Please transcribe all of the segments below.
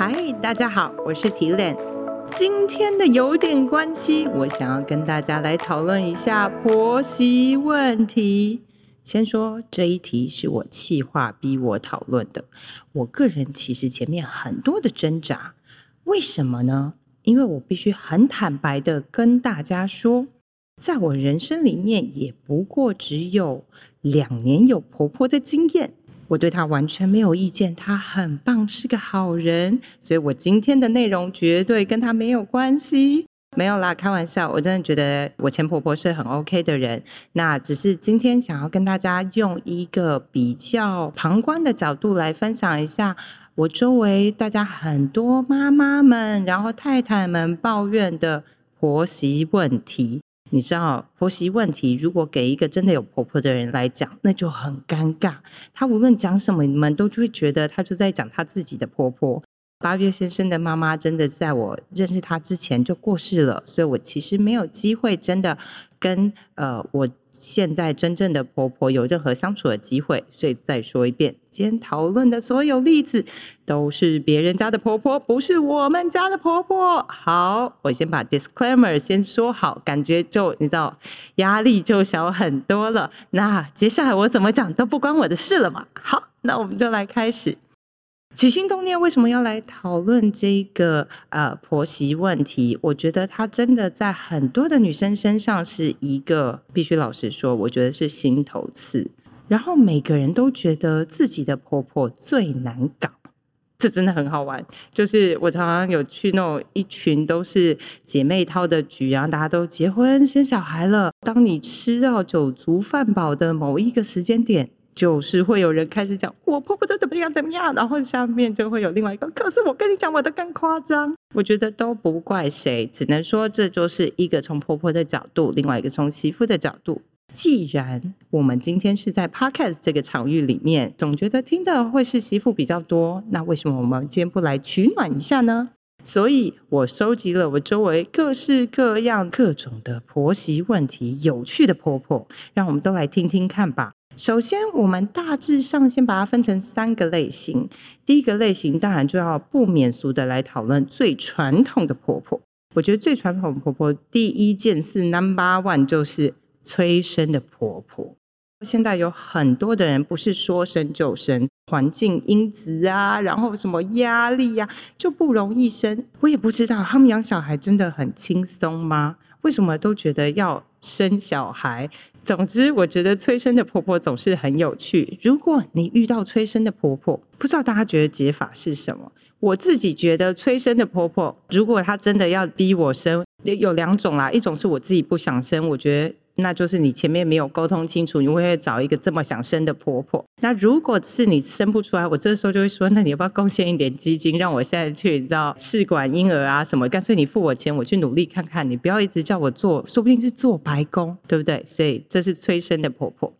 嗨，大家好，我是提炼。今天的有点关系，我想要跟大家来讨论一下婆媳问题。先说这一题是我气话逼我讨论的。我个人其实前面很多的挣扎，为什么呢？因为我必须很坦白的跟大家说，在我人生里面也不过只有两年有婆婆的经验。我对他完全没有意见，他很棒，是个好人，所以我今天的内容绝对跟他没有关系。没有啦，开玩笑，我真的觉得我前婆婆是很 OK 的人。那只是今天想要跟大家用一个比较旁观的角度来分享一下，我周围大家很多妈妈们，然后太太们抱怨的婆媳问题。你知道婆媳问题，如果给一个真的有婆婆的人来讲，那就很尴尬。她无论讲什么，你们都会觉得她就在讲她自己的婆婆。八月先生的妈妈真的在我认识他之前就过世了，所以我其实没有机会真的跟呃我。现在真正的婆婆有任何相处的机会，所以再说一遍，今天讨论的所有例子都是别人家的婆婆，不是我们家的婆婆。好，我先把 disclaimer 先说好，感觉就你知道压力就小很多了。那接下来我怎么讲都不关我的事了嘛。好，那我们就来开始。起心动念为什么要来讨论这个呃婆媳问题？我觉得它真的在很多的女生身上是一个必须老实说，我觉得是心头刺。然后每个人都觉得自己的婆婆最难搞，这真的很好玩。就是我常常有去那种一群都是姐妹淘的局，然后大家都结婚生小孩了。当你吃到酒足饭饱的某一个时间点。就是会有人开始讲我婆婆都怎么样怎么样，然后下面就会有另外一个。可是我跟你讲，我的更夸张。我觉得都不怪谁，只能说这就是一个从婆婆的角度，另外一个从媳妇的角度。既然我们今天是在 podcast 这个场域里面，总觉得听的会是媳妇比较多，那为什么我们今天不来取暖一下呢？所以我收集了我周围各式各样、各种的婆媳问题，有趣的婆婆，让我们都来听听看吧。首先，我们大致上先把它分成三个类型。第一个类型，当然就要不免俗的来讨论最传统的婆婆。我觉得最传统婆婆，第一件事 number one 就是催生的婆婆。现在有很多的人不是说生就生，环境因子啊，然后什么压力呀，就不容易生。我也不知道他们养小孩真的很轻松吗？为什么都觉得要生小孩？总之，我觉得催生的婆婆总是很有趣。如果你遇到催生的婆婆，不知道大家觉得解法是什么？我自己觉得催生的婆婆，如果她真的要逼我生，有两种啦，一种是我自己不想生，我觉得。那就是你前面没有沟通清楚，你会找一个这么想生的婆婆。那如果是你生不出来，我这时候就会说，那你要不要贡献一点基金，让我现在去你知道试管婴儿啊什么？干脆你付我钱，我去努力看看，你不要一直叫我做，说不定是做白工，对不对？所以这是催生的婆婆。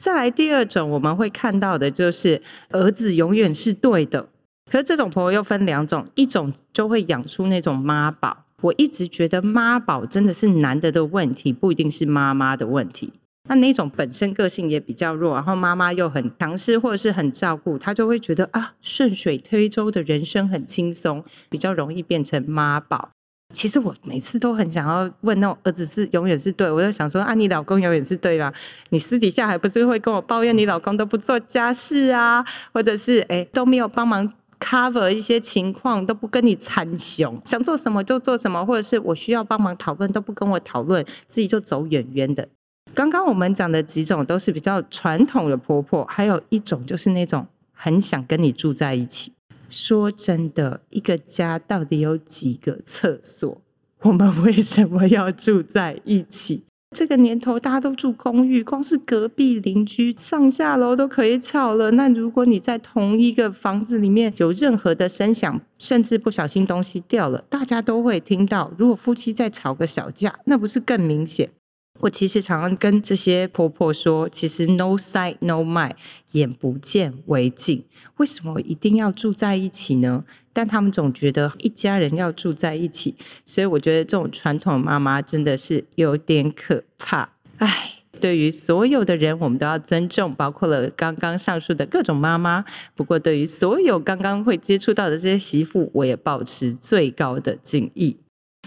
再来第二种，我们会看到的就是儿子永远是对的，可是这种婆婆又分两种，一种就会养出那种妈宝。我一直觉得妈宝真的是男的的问题，不一定是妈妈的问题。那那种本身个性也比较弱，然后妈妈又很强势或者是很照顾，他就会觉得啊顺水推舟的人生很轻松，比较容易变成妈宝。其实我每次都很想要问那种儿子是永远是对，我就想说啊你老公永远是对吧？你私底下还不是会跟我抱怨你老公都不做家事啊，或者是哎都没有帮忙。Cover 一些情况都不跟你参详，想做什么就做什么，或者是我需要帮忙讨论都不跟我讨论，自己就走远远的。刚刚我们讲的几种都是比较传统的婆婆，还有一种就是那种很想跟你住在一起。说真的，一个家到底有几个厕所？我们为什么要住在一起？这个年头，大家都住公寓，光是隔壁邻居上下楼都可以吵了。那如果你在同一个房子里面有任何的声响，甚至不小心东西掉了，大家都会听到。如果夫妻在吵个小架，那不是更明显？我其实常常跟这些婆婆说，其实 no sight no mind，眼不见为净。为什么一定要住在一起呢？但他们总觉得一家人要住在一起，所以我觉得这种传统妈妈真的是有点可怕。唉，对于所有的人，我们都要尊重，包括了刚刚上述的各种妈妈。不过，对于所有刚刚会接触到的这些媳妇，我也保持最高的敬意。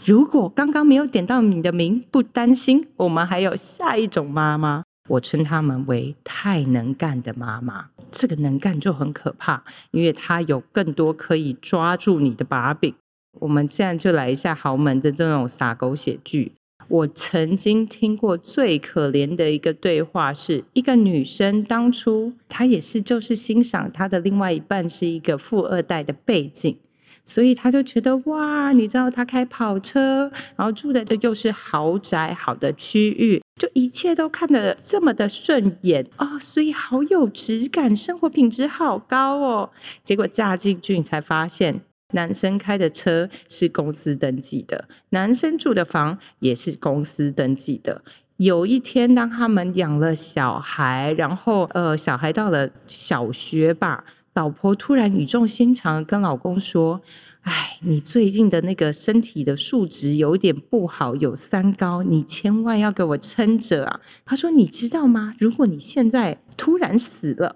如果刚刚没有点到你的名，不担心，我们还有下一种妈妈，我称她们为太能干的妈妈。这个能干就很可怕，因为他有更多可以抓住你的把柄。我们现在就来一下豪门的这种撒狗血剧。我曾经听过最可怜的一个对话，是一个女生当初她也是就是欣赏她的另外一半是一个富二代的背景。所以他就觉得哇，你知道他开跑车，然后住的又是豪宅好的区域，就一切都看得这么的顺眼哦，所以好有质感，生活品质好高哦。结果嫁进去，你才发现，男生开的车是公司登记的，男生住的房也是公司登记的。有一天，当他们养了小孩，然后呃，小孩到了小学吧。老婆突然语重心长跟老公说：“哎，你最近的那个身体的数值有点不好，有三高，你千万要给我撑着啊！”他说：“你知道吗？如果你现在突然死了，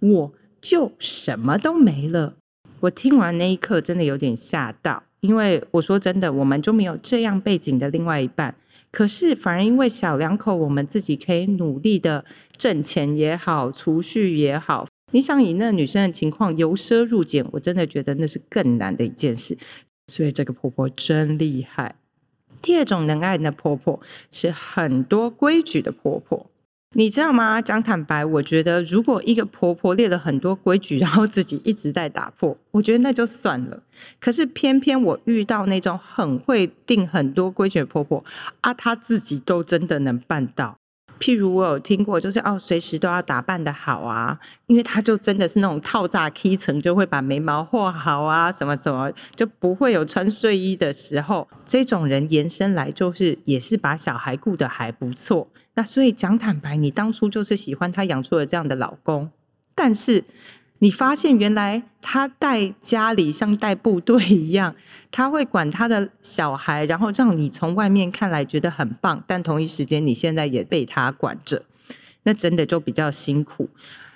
我就什么都没了。”我听完那一刻真的有点吓到，因为我说真的，我们就没有这样背景的另外一半，可是反而因为小两口，我们自己可以努力的挣钱也好，储蓄也好。你想以那女生的情况由奢入俭，我真的觉得那是更难的一件事。所以这个婆婆真厉害。第二种能爱的婆婆是很多规矩的婆婆，你知道吗？讲坦白，我觉得如果一个婆婆列了很多规矩，然后自己一直在打破，我觉得那就算了。可是偏偏我遇到那种很会定很多规矩的婆婆啊，她自己都真的能办到。譬如我有听过，就是哦，随时都要打扮的好啊，因为他就真的是那种套炸 K 层，就会把眉毛画好啊，什么什么，就不会有穿睡衣的时候。这种人延伸来就是也是把小孩顾得还不错。那所以讲坦白，你当初就是喜欢他养出了这样的老公，但是。你发现原来他带家里像带部队一样，他会管他的小孩，然后让你从外面看来觉得很棒，但同一时间你现在也被他管着，那真的就比较辛苦。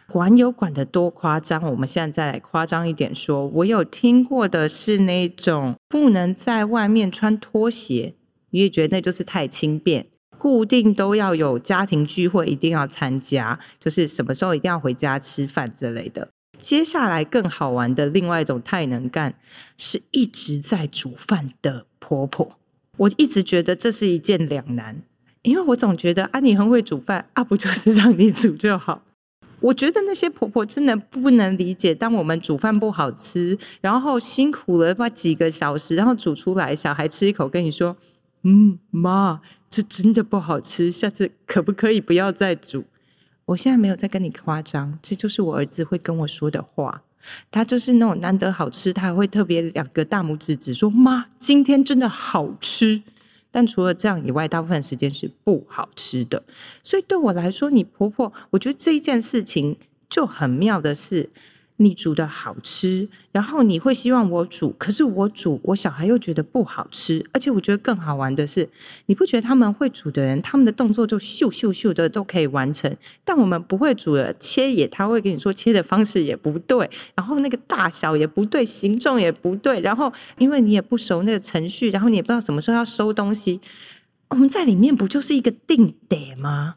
管有管的多夸张，我们现在再来夸张一点说，我有听过的是那种不能在外面穿拖鞋，你也觉得那就是太轻便，固定都要有家庭聚会一定要参加，就是什么时候一定要回家吃饭之类的。接下来更好玩的另外一种太能干，是一直在煮饭的婆婆。我一直觉得这是一件两难，因为我总觉得啊，你很会煮饭啊，不就是让你煮就好？我觉得那些婆婆真的不能理解，当我们煮饭不好吃，然后辛苦了把几个小时，然后煮出来，小孩吃一口跟你说：“嗯，妈，这真的不好吃，下次可不可以不要再煮？”我现在没有在跟你夸张，这就是我儿子会跟我说的话。他就是那种难得好吃，他还会特别两个大拇指指说：“妈，今天真的好吃。”但除了这样以外，大部分时间是不好吃的。所以对我来说，你婆婆，我觉得这一件事情就很妙的是。你煮的好吃，然后你会希望我煮，可是我煮，我小孩又觉得不好吃。而且我觉得更好玩的是，你不觉得他们会煮的人，他们的动作就咻咻咻的都可以完成，但我们不会煮的切也，他会跟你说切的方式也不对，然后那个大小也不对，形状也不对，然后因为你也不熟那个程序，然后你也不知道什么时候要收东西，我们在里面不就是一个定点吗？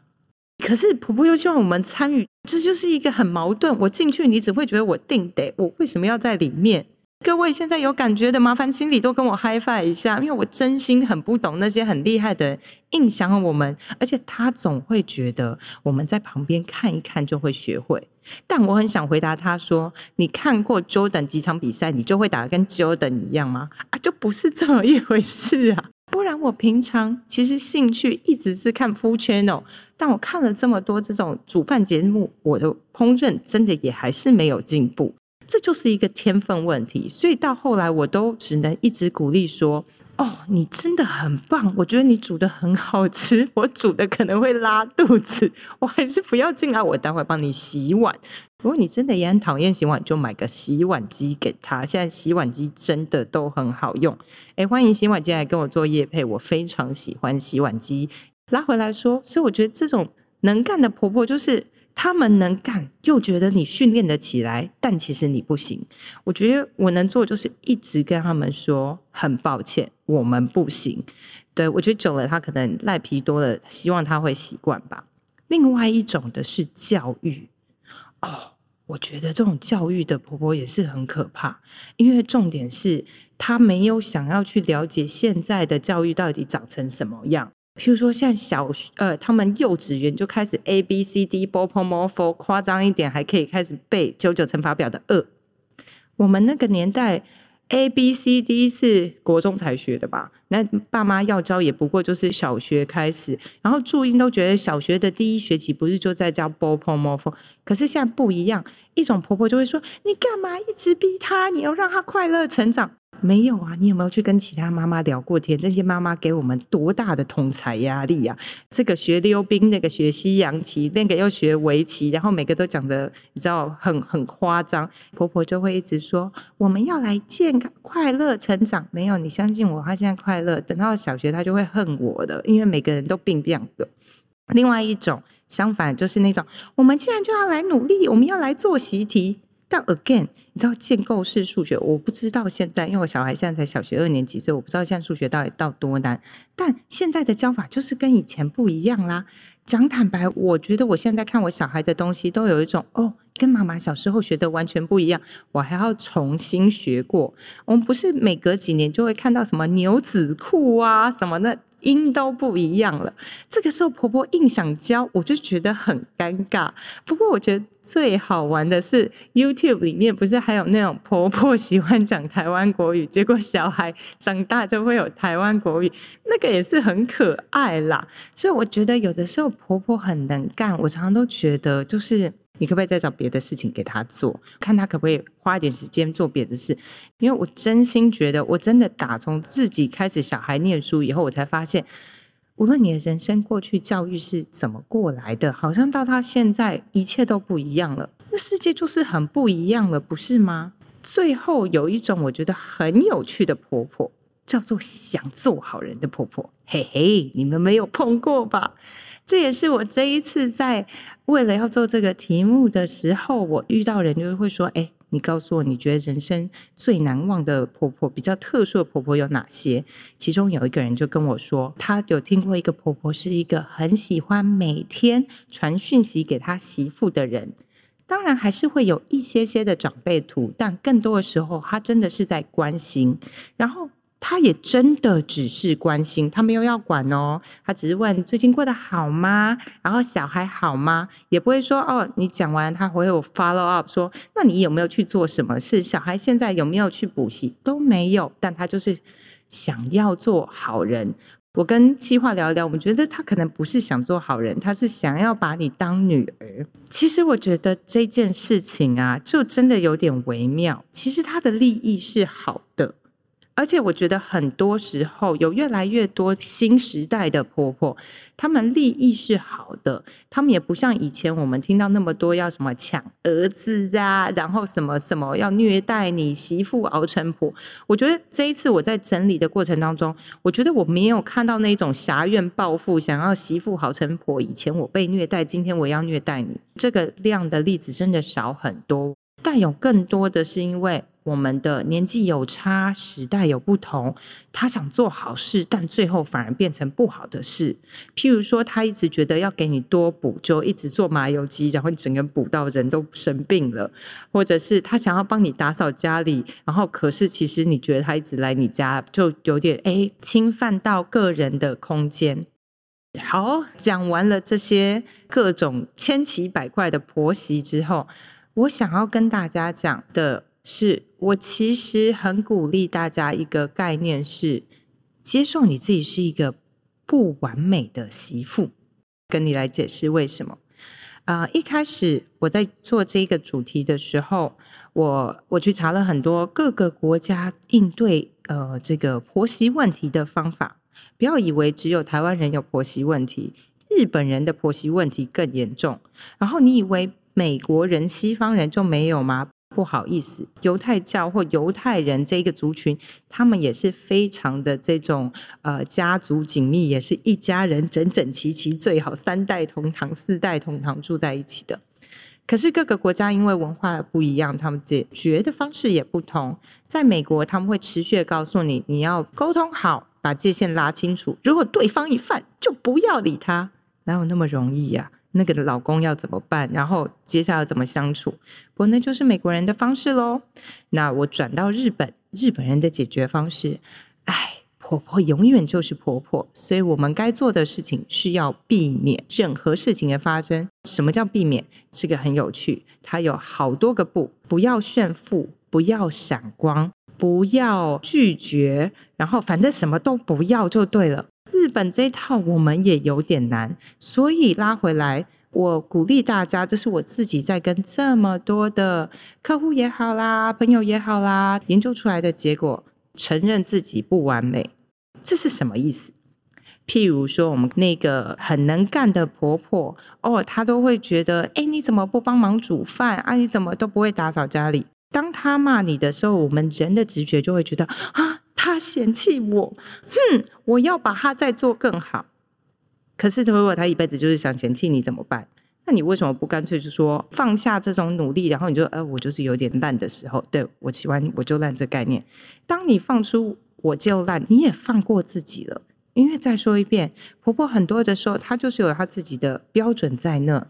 可是婆婆又希望我们参与，这就是一个很矛盾。我进去，你只会觉得我定得，我为什么要在里面？各位现在有感觉的，麻烦心里都跟我嗨 i 一下，因为我真心很不懂那些很厉害的人印象我们，而且他总会觉得我们在旁边看一看就会学会。但我很想回答他说：“你看过 Jordan 几场比赛，你就会打跟 Jordan 一样吗？啊，就不是这么一回事啊！不然我平常其实兴趣一直是看 Full Channel，但我看了这么多这种煮饭节目，我的烹饪真的也还是没有进步，这就是一个天分问题。所以到后来，我都只能一直鼓励说。”哦，你真的很棒！我觉得你煮的很好吃，我煮的可能会拉肚子，我还是不要进来。我待会帮你洗碗。如果你真的也很讨厌洗碗，就买个洗碗机给他。现在洗碗机真的都很好用。哎，欢迎洗碗机来跟我做夜配，我非常喜欢洗碗机。拉回来说，所以我觉得这种能干的婆婆就是他们能干，又觉得你训练得起来，但其实你不行。我觉得我能做就是一直跟他们说，很抱歉，我们不行。对我觉得久了，他可能赖皮多了，希望他会习惯吧。另外一种的是教育哦，我觉得这种教育的婆婆也是很可怕，因为重点是她没有想要去了解现在的教育到底长成什么样。譬如说，像小呃，他们幼稚园就开始 A B C D b o p o m o f o 夸张一点还可以开始背九九乘法表的二。我们那个年代。A B C D 是国中才学的吧？那爸妈要教也不过就是小学开始，然后注音都觉得小学的第一学期不是就在教 b o p o m o f o 可是现在不一样，一种婆婆就会说：“你干嘛一直逼他？你要让他快乐成长。”没有啊，你有没有去跟其他妈妈聊过天？这些妈妈给我们多大的同才压力啊！这个学溜冰，那个学西洋棋，那个又学围棋，然后每个都讲的你知道很很夸张。婆婆就会一直说我们要来健康快乐成长。没有，你相信我，她现在快乐，等到小学她就会恨我的，因为每个人都病病的。另外一种相反就是那种，我们现在就要来努力，我们要来做习题。但 again，你知道建构式数学，我不知道现在，因为我小孩现在才小学二年级，所以我不知道现在数学到底到多难。但现在的教法就是跟以前不一样啦。讲坦白，我觉得我现在看我小孩的东西，都有一种哦，跟妈妈小时候学的完全不一样，我还要重新学过。我们不是每隔几年就会看到什么牛仔裤啊什么的。音都不一样了，这个时候婆婆硬想教，我就觉得很尴尬。不过我觉得最好玩的是 YouTube 里面不是还有那种婆婆喜欢讲台湾国语，结果小孩长大就会有台湾国语，那个也是很可爱啦。所以我觉得有的时候婆婆很能干，我常常都觉得就是。你可不可以再找别的事情给他做，看他可不可以花一点时间做别的事？因为我真心觉得，我真的打从自己开始小孩念书以后，我才发现，无论你的人生过去教育是怎么过来的，好像到他现在一切都不一样了。那世界就是很不一样了，不是吗？最后有一种我觉得很有趣的婆婆，叫做想做好人的婆婆。嘿嘿，你们没有碰过吧？这也是我这一次在为了要做这个题目的时候，我遇到人就会说：“哎，你告诉我，你觉得人生最难忘的婆婆，比较特殊的婆婆有哪些？”其中有一个人就跟我说，他有听过一个婆婆是一个很喜欢每天传讯息给他媳妇的人，当然还是会有一些些的长辈图，但更多的时候，他真的是在关心，然后。他也真的只是关心，他没有要管哦，他只是问最近过得好吗？然后小孩好吗？也不会说哦，你讲完他会有 follow up 说，那你有没有去做什么事？小孩现在有没有去补习？都没有，但他就是想要做好人。我跟七话聊一聊，我们觉得他可能不是想做好人，他是想要把你当女儿。其实我觉得这件事情啊，就真的有点微妙。其实他的利益是好的。而且我觉得很多时候有越来越多新时代的婆婆，她们利益是好的，她们也不像以前我们听到那么多要什么抢儿子啊，然后什么什么要虐待你媳妇熬成婆。我觉得这一次我在整理的过程当中，我觉得我没有看到那种侠怨报复，想要媳妇熬成婆。以前我被虐待，今天我要虐待你，这个量的例子真的少很多，但有更多的是因为。我们的年纪有差，时代有不同。他想做好事，但最后反而变成不好的事。譬如说，他一直觉得要给你多补，就一直做麻油鸡，然后你整个补到人都生病了；或者是他想要帮你打扫家里，然后可是其实你觉得他一直来你家，就有点哎侵犯到个人的空间。好，讲完了这些各种千奇百怪的婆媳之后，我想要跟大家讲的。是我其实很鼓励大家一个概念是接受你自己是一个不完美的媳妇，跟你来解释为什么。啊，一开始我在做这个主题的时候，我我去查了很多各个国家应对呃这个婆媳问题的方法。不要以为只有台湾人有婆媳问题，日本人的婆媳问题更严重。然后你以为美国人、西方人就没有吗？不好意思，犹太教或犹太人这一个族群，他们也是非常的这种呃家族紧密，也是一家人整整齐齐，最好三代同堂、四代同堂住在一起的。可是各个国家因为文化不一样，他们解决的方式也不同。在美国，他们会持续的告诉你，你要沟通好，把界限拉清楚。如果对方一犯，就不要理他，哪有那么容易呀？那个老公要怎么办？然后接下来怎么相处？不过那就是美国人的方式喽。那我转到日本，日本人的解决方式，哎，婆婆永远就是婆婆，所以我们该做的事情是要避免任何事情的发生。什么叫避免？这个很有趣，它有好多个不：不要炫富，不要闪光，不要拒绝，然后反正什么都不要就对了。日本这一套我们也有点难，所以拉回来，我鼓励大家，这是我自己在跟这么多的客户也好啦，朋友也好啦，研究出来的结果，承认自己不完美，这是什么意思？譬如说，我们那个很能干的婆婆，哦，她都会觉得，哎，你怎么不帮忙煮饭啊？你怎么都不会打扫家里？当她骂你的时候，我们人的直觉就会觉得啊。嫌弃我，哼！我要把他再做更好。可是如果他一辈子就是想嫌弃你怎么办？那你为什么不干脆就说放下这种努力，然后你就呃，我就是有点烂的时候，对我喜欢我就烂这概念。当你放出我就烂，你也放过自己了。因为再说一遍，婆婆很多的时候，她就是有她自己的标准在那。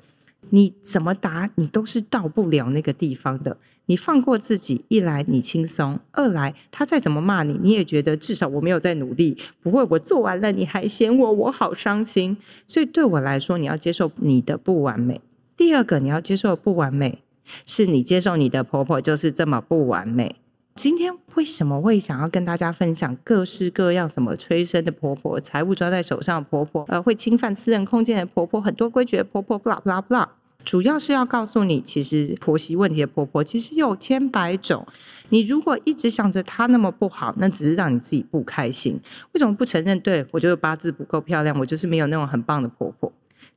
你怎么答，你都是到不了那个地方的。你放过自己，一来你轻松，二来他再怎么骂你，你也觉得至少我没有在努力，不会我做完了你还嫌我，我好伤心。所以对我来说，你要接受你的不完美。第二个，你要接受不完美，是你接受你的婆婆就是这么不完美。今天为什么会想要跟大家分享各式各样怎么催生的婆婆，财务抓在手上的婆婆，呃，会侵犯私人空间的婆婆，很多规矩的婆婆，不啦不啦不啦。主要是要告诉你，其实婆媳问题的婆婆其实有千百种。你如果一直想着她那么不好，那只是让你自己不开心。为什么不承认？对我觉得八字不够漂亮，我就是没有那种很棒的婆婆。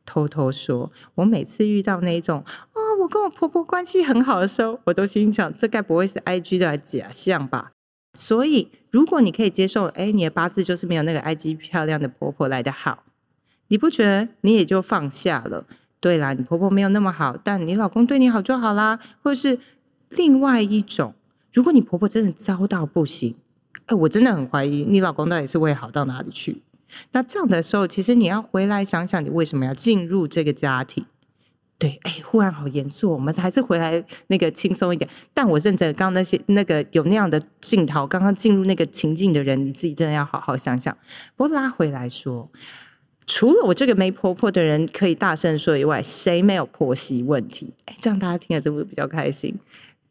偷偷说，我每次遇到那种啊，我跟我婆婆关系很好的时候，我都心想，这该不会是 I G 的假象吧？所以，如果你可以接受，哎，你的八字就是没有那个 I G 漂亮的婆婆来的好，你不觉得你也就放下了？对啦，你婆婆没有那么好，但你老公对你好就好啦。或者是另外一种，如果你婆婆真的糟到不行，哎，我真的很怀疑你老公到底是会好到哪里去。那这样的时候，其实你要回来想想，你为什么要进入这个家庭？对，哎，忽然好严肃，我们还是回来那个轻松一点。但我认真，刚刚那些那个有那样的镜头，刚刚进入那个情境的人，你自己真的要好好想想。不过拉回来说。除了我这个没婆婆的人可以大声说以外，谁没有婆媳问题？这样大家听了是不是比较开心？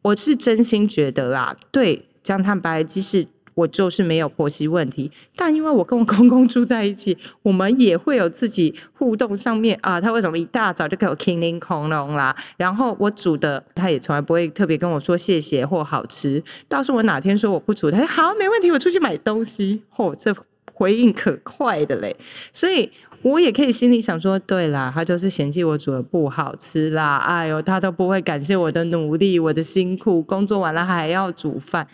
我是真心觉得啦，对，讲坦白，即使我就是没有婆媳问题，但因为我跟我公公住在一起，我们也会有自己互动上面啊。他为什么一大早就给我 king 恐龙啦？然后我煮的，他也从来不会特别跟我说谢谢或好吃。倒是我哪天说我不煮，他说好，没问题，我出去买东西。嚯，这。回应可快的嘞，所以我也可以心里想说，对啦，他就是嫌弃我煮的不好吃啦，哎呦，他都不会感谢我的努力，我的辛苦，工作完了还要煮饭。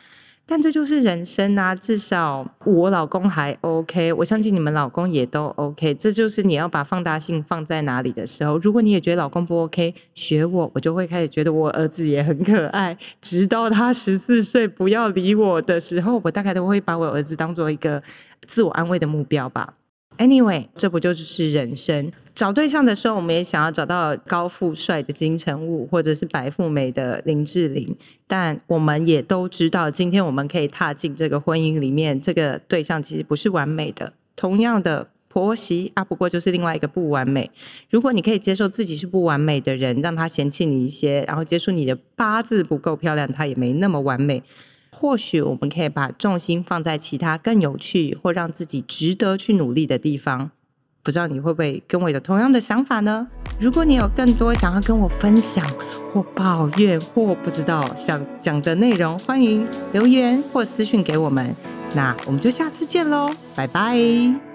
但这就是人生啊！至少我老公还 OK，我相信你们老公也都 OK。这就是你要把放大性放在哪里的时候。如果你也觉得老公不 OK，学我，我就会开始觉得我儿子也很可爱。直到他十四岁不要理我的时候，我大概都会把我儿子当做一个自我安慰的目标吧。Anyway，这不就是人生？找对象的时候，我们也想要找到高富帅的金城武，或者是白富美的林志玲。但我们也都知道，今天我们可以踏进这个婚姻里面，这个对象其实不是完美的。同样的婆媳啊，不过就是另外一个不完美。如果你可以接受自己是不完美的人，让他嫌弃你一些，然后接受你的八字不够漂亮，他也没那么完美。或许我们可以把重心放在其他更有趣或让自己值得去努力的地方。不知道你会不会跟我有同样的想法呢？如果你有更多想要跟我分享或抱怨或不知道想讲的内容，欢迎留言或私讯给我们。那我们就下次见喽，拜拜。